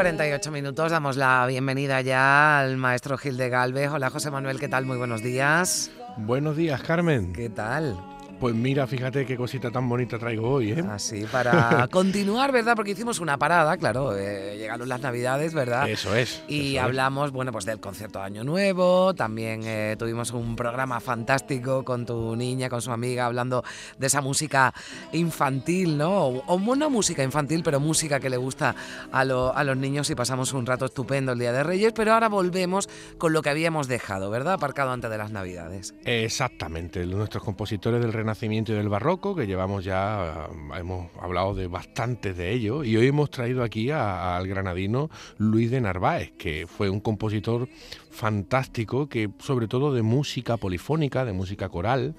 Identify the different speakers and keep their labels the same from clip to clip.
Speaker 1: 48 minutos. Damos la bienvenida ya al maestro Gil de Galvez. Hola José Manuel, ¿qué tal? Muy buenos días.
Speaker 2: Buenos días, Carmen.
Speaker 1: ¿Qué tal?
Speaker 2: Pues mira, fíjate qué cosita tan bonita traigo hoy, ¿eh?
Speaker 1: Así, para continuar, ¿verdad? Porque hicimos una parada, claro, eh, llegaron las Navidades, ¿verdad?
Speaker 2: Eso es.
Speaker 1: Y hablamos, bueno, pues del concierto de Año Nuevo, también eh, tuvimos un programa fantástico con tu niña, con su amiga, hablando de esa música infantil, ¿no? O, una música infantil, pero música que le gusta a, a los niños y pasamos un rato estupendo el Día de Reyes, pero ahora volvemos con lo que habíamos dejado, ¿verdad? Aparcado antes de las Navidades.
Speaker 2: Exactamente, nuestros compositores del Renacimiento Nacimiento y del Barroco, que llevamos ya, hemos hablado de bastantes de ellos, y hoy hemos traído aquí al granadino Luis de Narváez, que fue un compositor fantástico, que sobre todo de música polifónica, de música coral,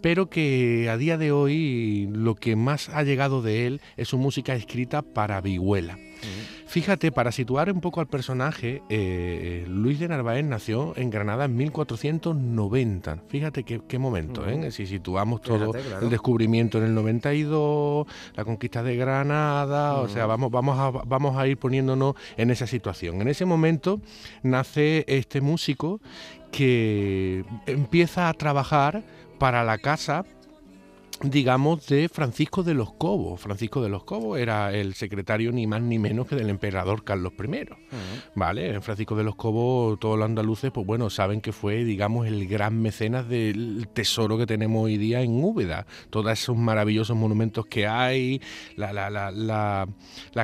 Speaker 2: pero que a día de hoy lo que más ha llegado de él es su música escrita para vihuela. Fíjate, para situar un poco al personaje, eh, Luis de Narváez nació en Granada en 1490. Fíjate qué, momento, ¿eh? Si situamos todo el descubrimiento en el 92, la conquista de Granada, o sea, vamos, vamos, a, vamos a ir poniéndonos en esa situación. En ese momento nace este músico que empieza a trabajar para la casa digamos, de Francisco de los Cobos. Francisco de los Cobos era el secretario ni más ni menos que del emperador Carlos I. ¿Vale? Francisco de los Cobos, todos los andaluces, pues bueno, saben que fue, digamos, el gran mecenas del tesoro que tenemos hoy día en Úbeda. Todos esos maravillosos monumentos que hay, la, la, la, la,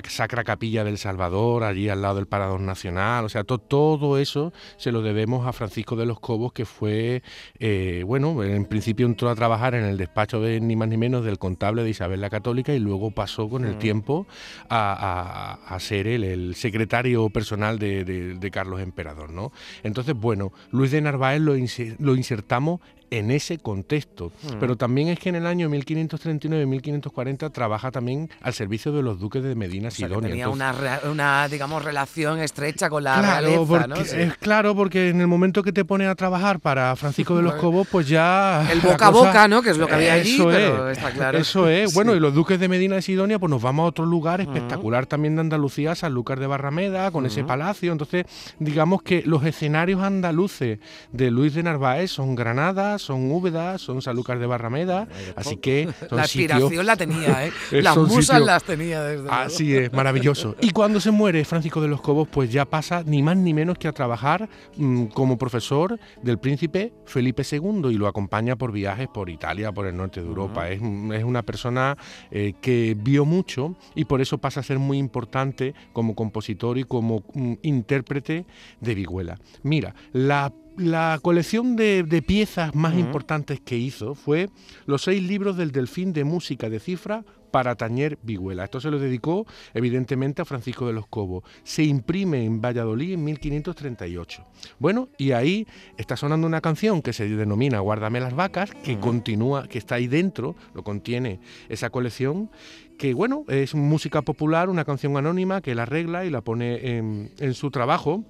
Speaker 2: Sacra Capilla del Salvador, allí al lado del Parador Nacional, o sea, todo eso se lo debemos a Francisco de los Cobos, que fue, eh, bueno, en principio entró a trabajar en el despacho de ni más ni menos del contable de Isabel la Católica y luego pasó con el tiempo a, ser el, secretario personal de, Carlos Emperador. ¿no? Entonces, bueno, Luis de Narváez lo, lo insertamos en ese contexto. Hmm. Pero también es que en el año 1539-1540 trabaja también al servicio de los duques de Medina Sidonia.
Speaker 1: tenía una, digamos, relación estrecha con la realeza, ¿no?
Speaker 2: Es claro, porque en el momento que te pone a trabajar para Francisco de los Cobos, pues ya...
Speaker 1: El boca a boca, ¿no? Que es lo que había allí, pero está claro.
Speaker 2: Eso es. Bueno, y los duques de Medina y Sidonia, pues nos vamos a otro lugar espectacular también de Andalucía, San Lucas de Barrameda, con ese palacio. Entonces, digamos que los escenarios andaluces de Luis de Narváez son Granadas, son Úbeda, son Sanlúcar de Barrameda, así que
Speaker 1: la aspiración la tenía, ¿eh? las musas las tenía desde
Speaker 2: Así es, maravilloso. Y cuando se muere Francisco de los Cobos, pues ya pasa ni más ni menos que a trabajar mm, como profesor del príncipe Felipe II y lo acompaña por viajes por Italia, por el norte de Europa. es, una persona eh, que vio mucho y por eso pasa a ser muy importante como compositor y como mm, intérprete de Vihuela. Mira, la la colección de, piezas más importantes que hizo fue los seis libros del Delfín de música de cifra para Tañer Viguela. Esto se lo dedicó evidentemente a Francisco de los Cobos. Se imprime en Valladolid en 1538. Bueno, y ahí está sonando una canción que se denomina Guárdame las vacas, que continúa, que está ahí dentro, lo contiene esa colección, que bueno, es música popular, una canción anónima que la arregla y la pone en su trabajo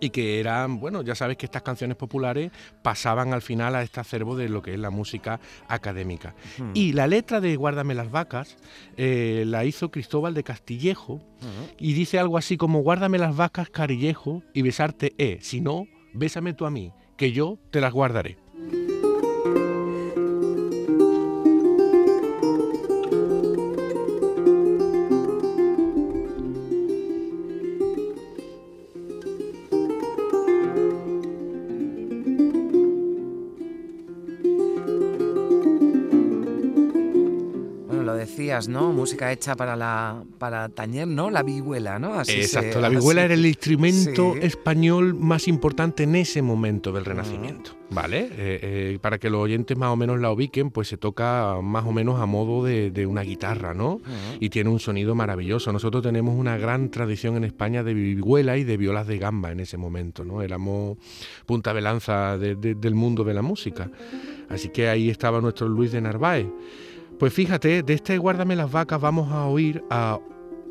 Speaker 2: y que eran, bueno, ya sabes que estas canciones populares pasaban al final a este acervo de lo que es la música académica. Y la letra de Guárdame las vacas eh, la hizo Cristóbal de Castillejo y dice algo así como Guárdame las vacas, carillejo, y besarte eh, si no, bésame tú a mí, que yo te las guardaré.
Speaker 1: Decías, ¿no? Música hecha para la para tañer, ¿no? La vihuela, ¿no?
Speaker 2: Exacto, la vihuela era el instrumento español más importante en ese momento del Renacimiento. ¿Vale? Eh, eh, para que los oyentes más o menos la ubiquen, pues se toca más o menos a modo de, una guitarra, ¿no? Y tiene un sonido maravilloso. Nosotros tenemos una gran tradición en España de vihuela y de violas de gamba en ese momento, ¿no? Éramos punta de lanza del mundo de la música. Así que ahí estaba nuestro Luis de Narváez. Pues fíjate, de este Guárdame las vacas vamos a oír a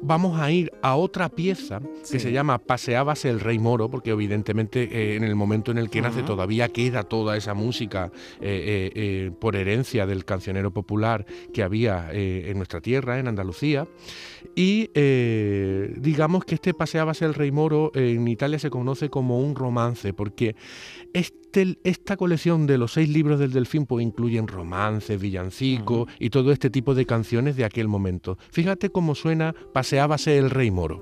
Speaker 2: vamos a ir a otra pieza que se llama Paseábase el Rey Moro, porque evidentemente eh, en el momento en el que nace todavía queda toda esa música eh, eh, por herencia del cancionero popular que había en nuestra tierra, en Andalucía. Y digamos que este Paseábase el Rey Moro en Italia se conoce como un romance, porque este, esta colección de los seis libros del Delfín pues, incluyen romances, villancicos y todo este tipo de canciones de aquel momento. Fíjate cómo suena Paseábase el Rey Moro.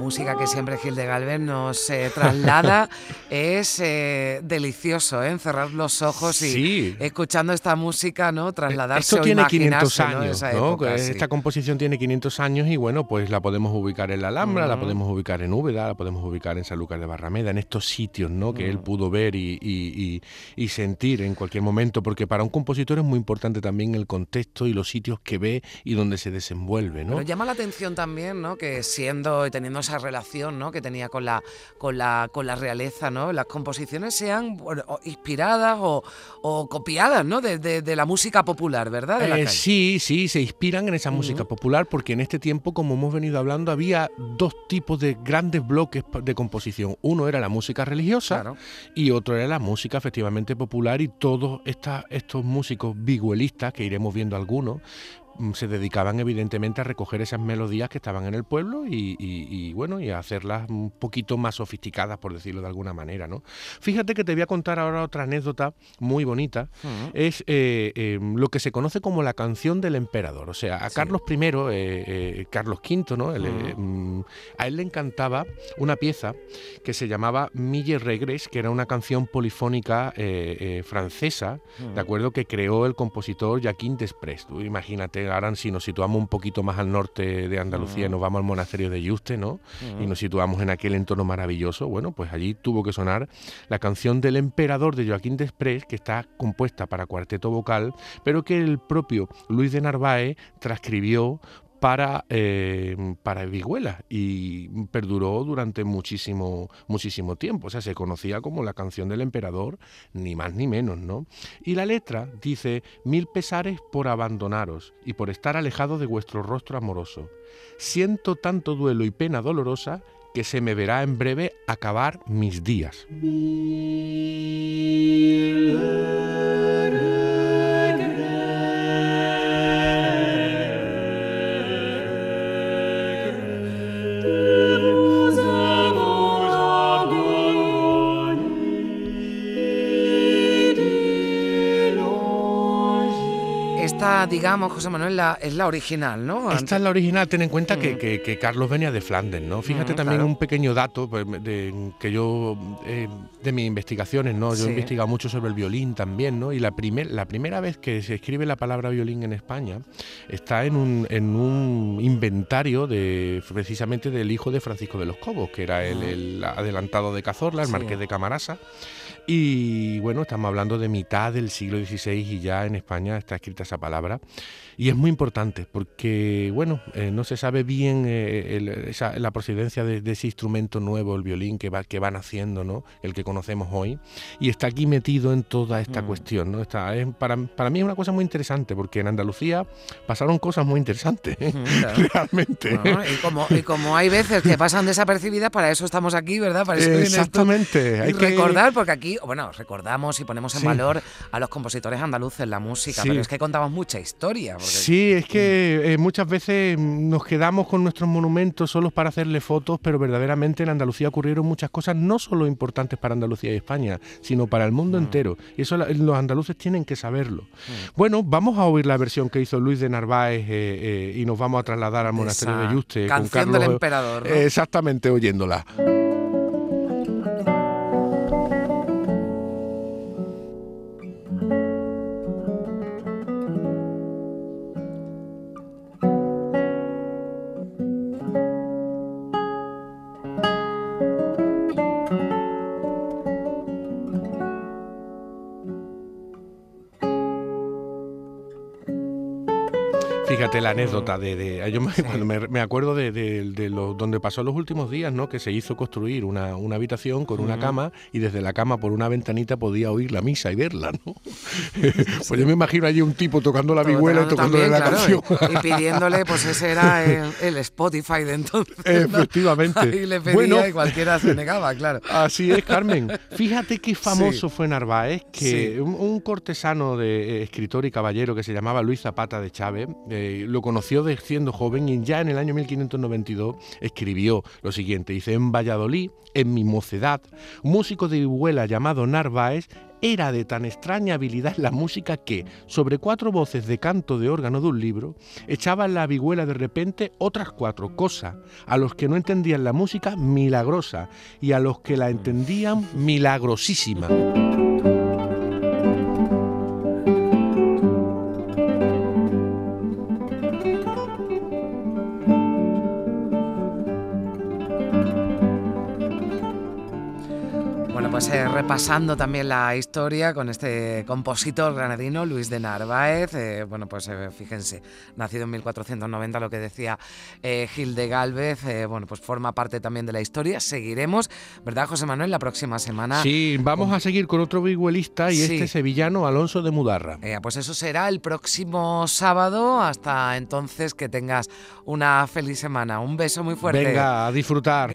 Speaker 1: Música que siempre Gil de Galvez nos eh, traslada es eh, delicioso, ¿eh? cerrar los ojos y escuchando esta música, ¿no? Trasladarse
Speaker 2: Esto tiene 500 años, ¿no? Esta composición tiene 500 años y bueno, pues la podemos ubicar en la Alhambra, la podemos ubicar en Úbeda, la podemos ubicar en Sanlúcar de Barrameda, en estos sitios, ¿no? Que él pudo ver y, sentir en cualquier momento, porque para un compositor es muy importante también el contexto y los sitios que ve y donde se desenvuelve, ¿no?
Speaker 1: Pero llama la atención también, ¿no? Que siendo y teniendo esa relación ¿no? que tenía con la, con la, con la realeza, ¿no? Las composiciones sean inspiradas o, copiadas, ¿no? De, la música popular, ¿verdad?
Speaker 2: Eh, sí, sí, se inspiran en esa música popular porque en este tiempo, como hemos venido hablando, había dos tipos de grandes bloques de composición. Uno era la música religiosa y otro era la música efectivamente popular y todos estos músicos viguelistas, que iremos viendo algunos, se dedicaban evidentemente a recoger esas melodías que estaban en el pueblo y, bueno, y a hacerlas un poquito más sofisticadas, por decirlo de alguna manera, ¿no? Fíjate que te voy a contar ahora otra anécdota muy bonita. Es eh, em, lo que se conoce como la canción del emperador. O sea, a Carlos I, eh, eh, Carlos V, ¿no? Mm, a él le encantaba una pieza que se llamaba Mille Regres, que era una canción polifónica francesa, ¿de acuerdo? Que creó el compositor Jacquin Desprez. imagínate ahora si nos situamos un poquito más al norte de Andalucía, nos vamos al monasterio de Yuste, ¿no? Y nos situamos en aquel entorno maravilloso, bueno, pues allí tuvo que sonar la canción del emperador de Joaquín Desprez, que está compuesta para cuarteto vocal, pero que el propio Luis de Narváez transcribió para, eh, para Viguela y perduró durante muchísimo, muchísimo tiempo. O sea, se conocía como la canción del emperador, ni más ni menos, ¿no? Y la letra dice, mil pesares por abandonaros y por estar alejado de vuestro rostro amoroso. Siento tanto duelo y pena dolorosa que se me verá en breve acabar mis días.
Speaker 1: Digamos, José Manuel, es la original, ¿no?
Speaker 2: Esta es la original, ten en cuenta que, mm. Carlos venía de Flandes, ¿no? Fíjate mm, también un pequeño dato pues, de, que yo, eh, de mis investigaciones, ¿no? Yo he investigado mucho sobre el violín también, ¿no? Y la, primer, la primera vez que se escribe la palabra violín en España está en un, en un inventario de precisamente del hijo de Francisco de los Cobos, que era el, ah. adelantado de Cazorla, el marqués de Camarasa. Y bueno, estamos hablando de mitad del siglo XVI y ya en España está escrita esa palabra. Y es muy importante porque, bueno, eh, no se sabe bien eh, la procedencia de, ese instrumento nuevo, el violín, que, va, que van haciendo, ¿no? El que conocemos hoy. Y está aquí metido en toda esta mm. cuestión, ¿no? Está, es, para, para, mí es una cosa muy interesante porque en Andalucía pasaron cosas muy interesantes, realmente.
Speaker 1: y, como, y como hay veces que pasan desapercibidas, para eso estamos aquí, ¿verdad? Para eso
Speaker 2: Exactamente.
Speaker 1: Hay que recordar, porque aquí, bueno, recordamos y ponemos en valor a los compositores andaluces, la música, pero es que contamos mucha historia.
Speaker 2: Sí, es que eh, muchas veces nos quedamos con nuestros monumentos solos para hacerle fotos, pero verdaderamente en Andalucía ocurrieron muchas cosas no solo importantes para Andalucía y España, sino para el mundo mm. entero. Y eso los andaluces tienen que saberlo. Mm. Bueno, vamos a oír la versión que hizo Luis de Narváez eh, y nos vamos a trasladar al monasterio de Yuste.
Speaker 1: Canción con Carlos, del emperador.
Speaker 2: exactamente, oyéndola. Fíjate la anécdota de, yo me, acuerdo de, lo, donde pasó los últimos días, ¿no? Que se hizo construir una, habitación con una cama y desde la cama por una ventanita podía oír la misa y verla, ¿no? pues yo me imagino allí un tipo tocando la vihuela y tocándole la canción.
Speaker 1: y, pidiéndole, pues ese era el, Spotify de entonces.
Speaker 2: Efectivamente.
Speaker 1: y le pedía y cualquiera se negaba, claro.
Speaker 2: Así es, Carmen. Fíjate qué famoso fue Narváez, que un, cortesano de eh, escritor y caballero que se llamaba Luis Zapata de Chávez, eh, lo conoció de siendo joven y ya en el año 1592 escribió lo siguiente, dice, en Valladolid, en mi mocedad, músico de vihuela llamado Narváez era de tan extraña habilidad la música que, sobre cuatro voces de canto de órgano de un libro, echaba en la vihuela de repente otras cuatro cosas, a los que no entendían la música milagrosa y a los que la entendían milagrosísima.
Speaker 1: Repasando también la historia con este compositor granadino, Luis de Narváez. Eh, bueno, pues eh, fíjense, nacido en 1490, lo que decía Gil de Galvez, bueno, pues forma parte también de la historia. Seguiremos, ¿verdad, José Manuel? La próxima semana.
Speaker 2: Sí, vamos a seguir con otro viguelista y este sevillano, Alonso de Mudarra.
Speaker 1: pues eso será el próximo sábado. Hasta entonces, que tengas una feliz semana. Un beso muy fuerte.
Speaker 2: Venga, a disfrutar.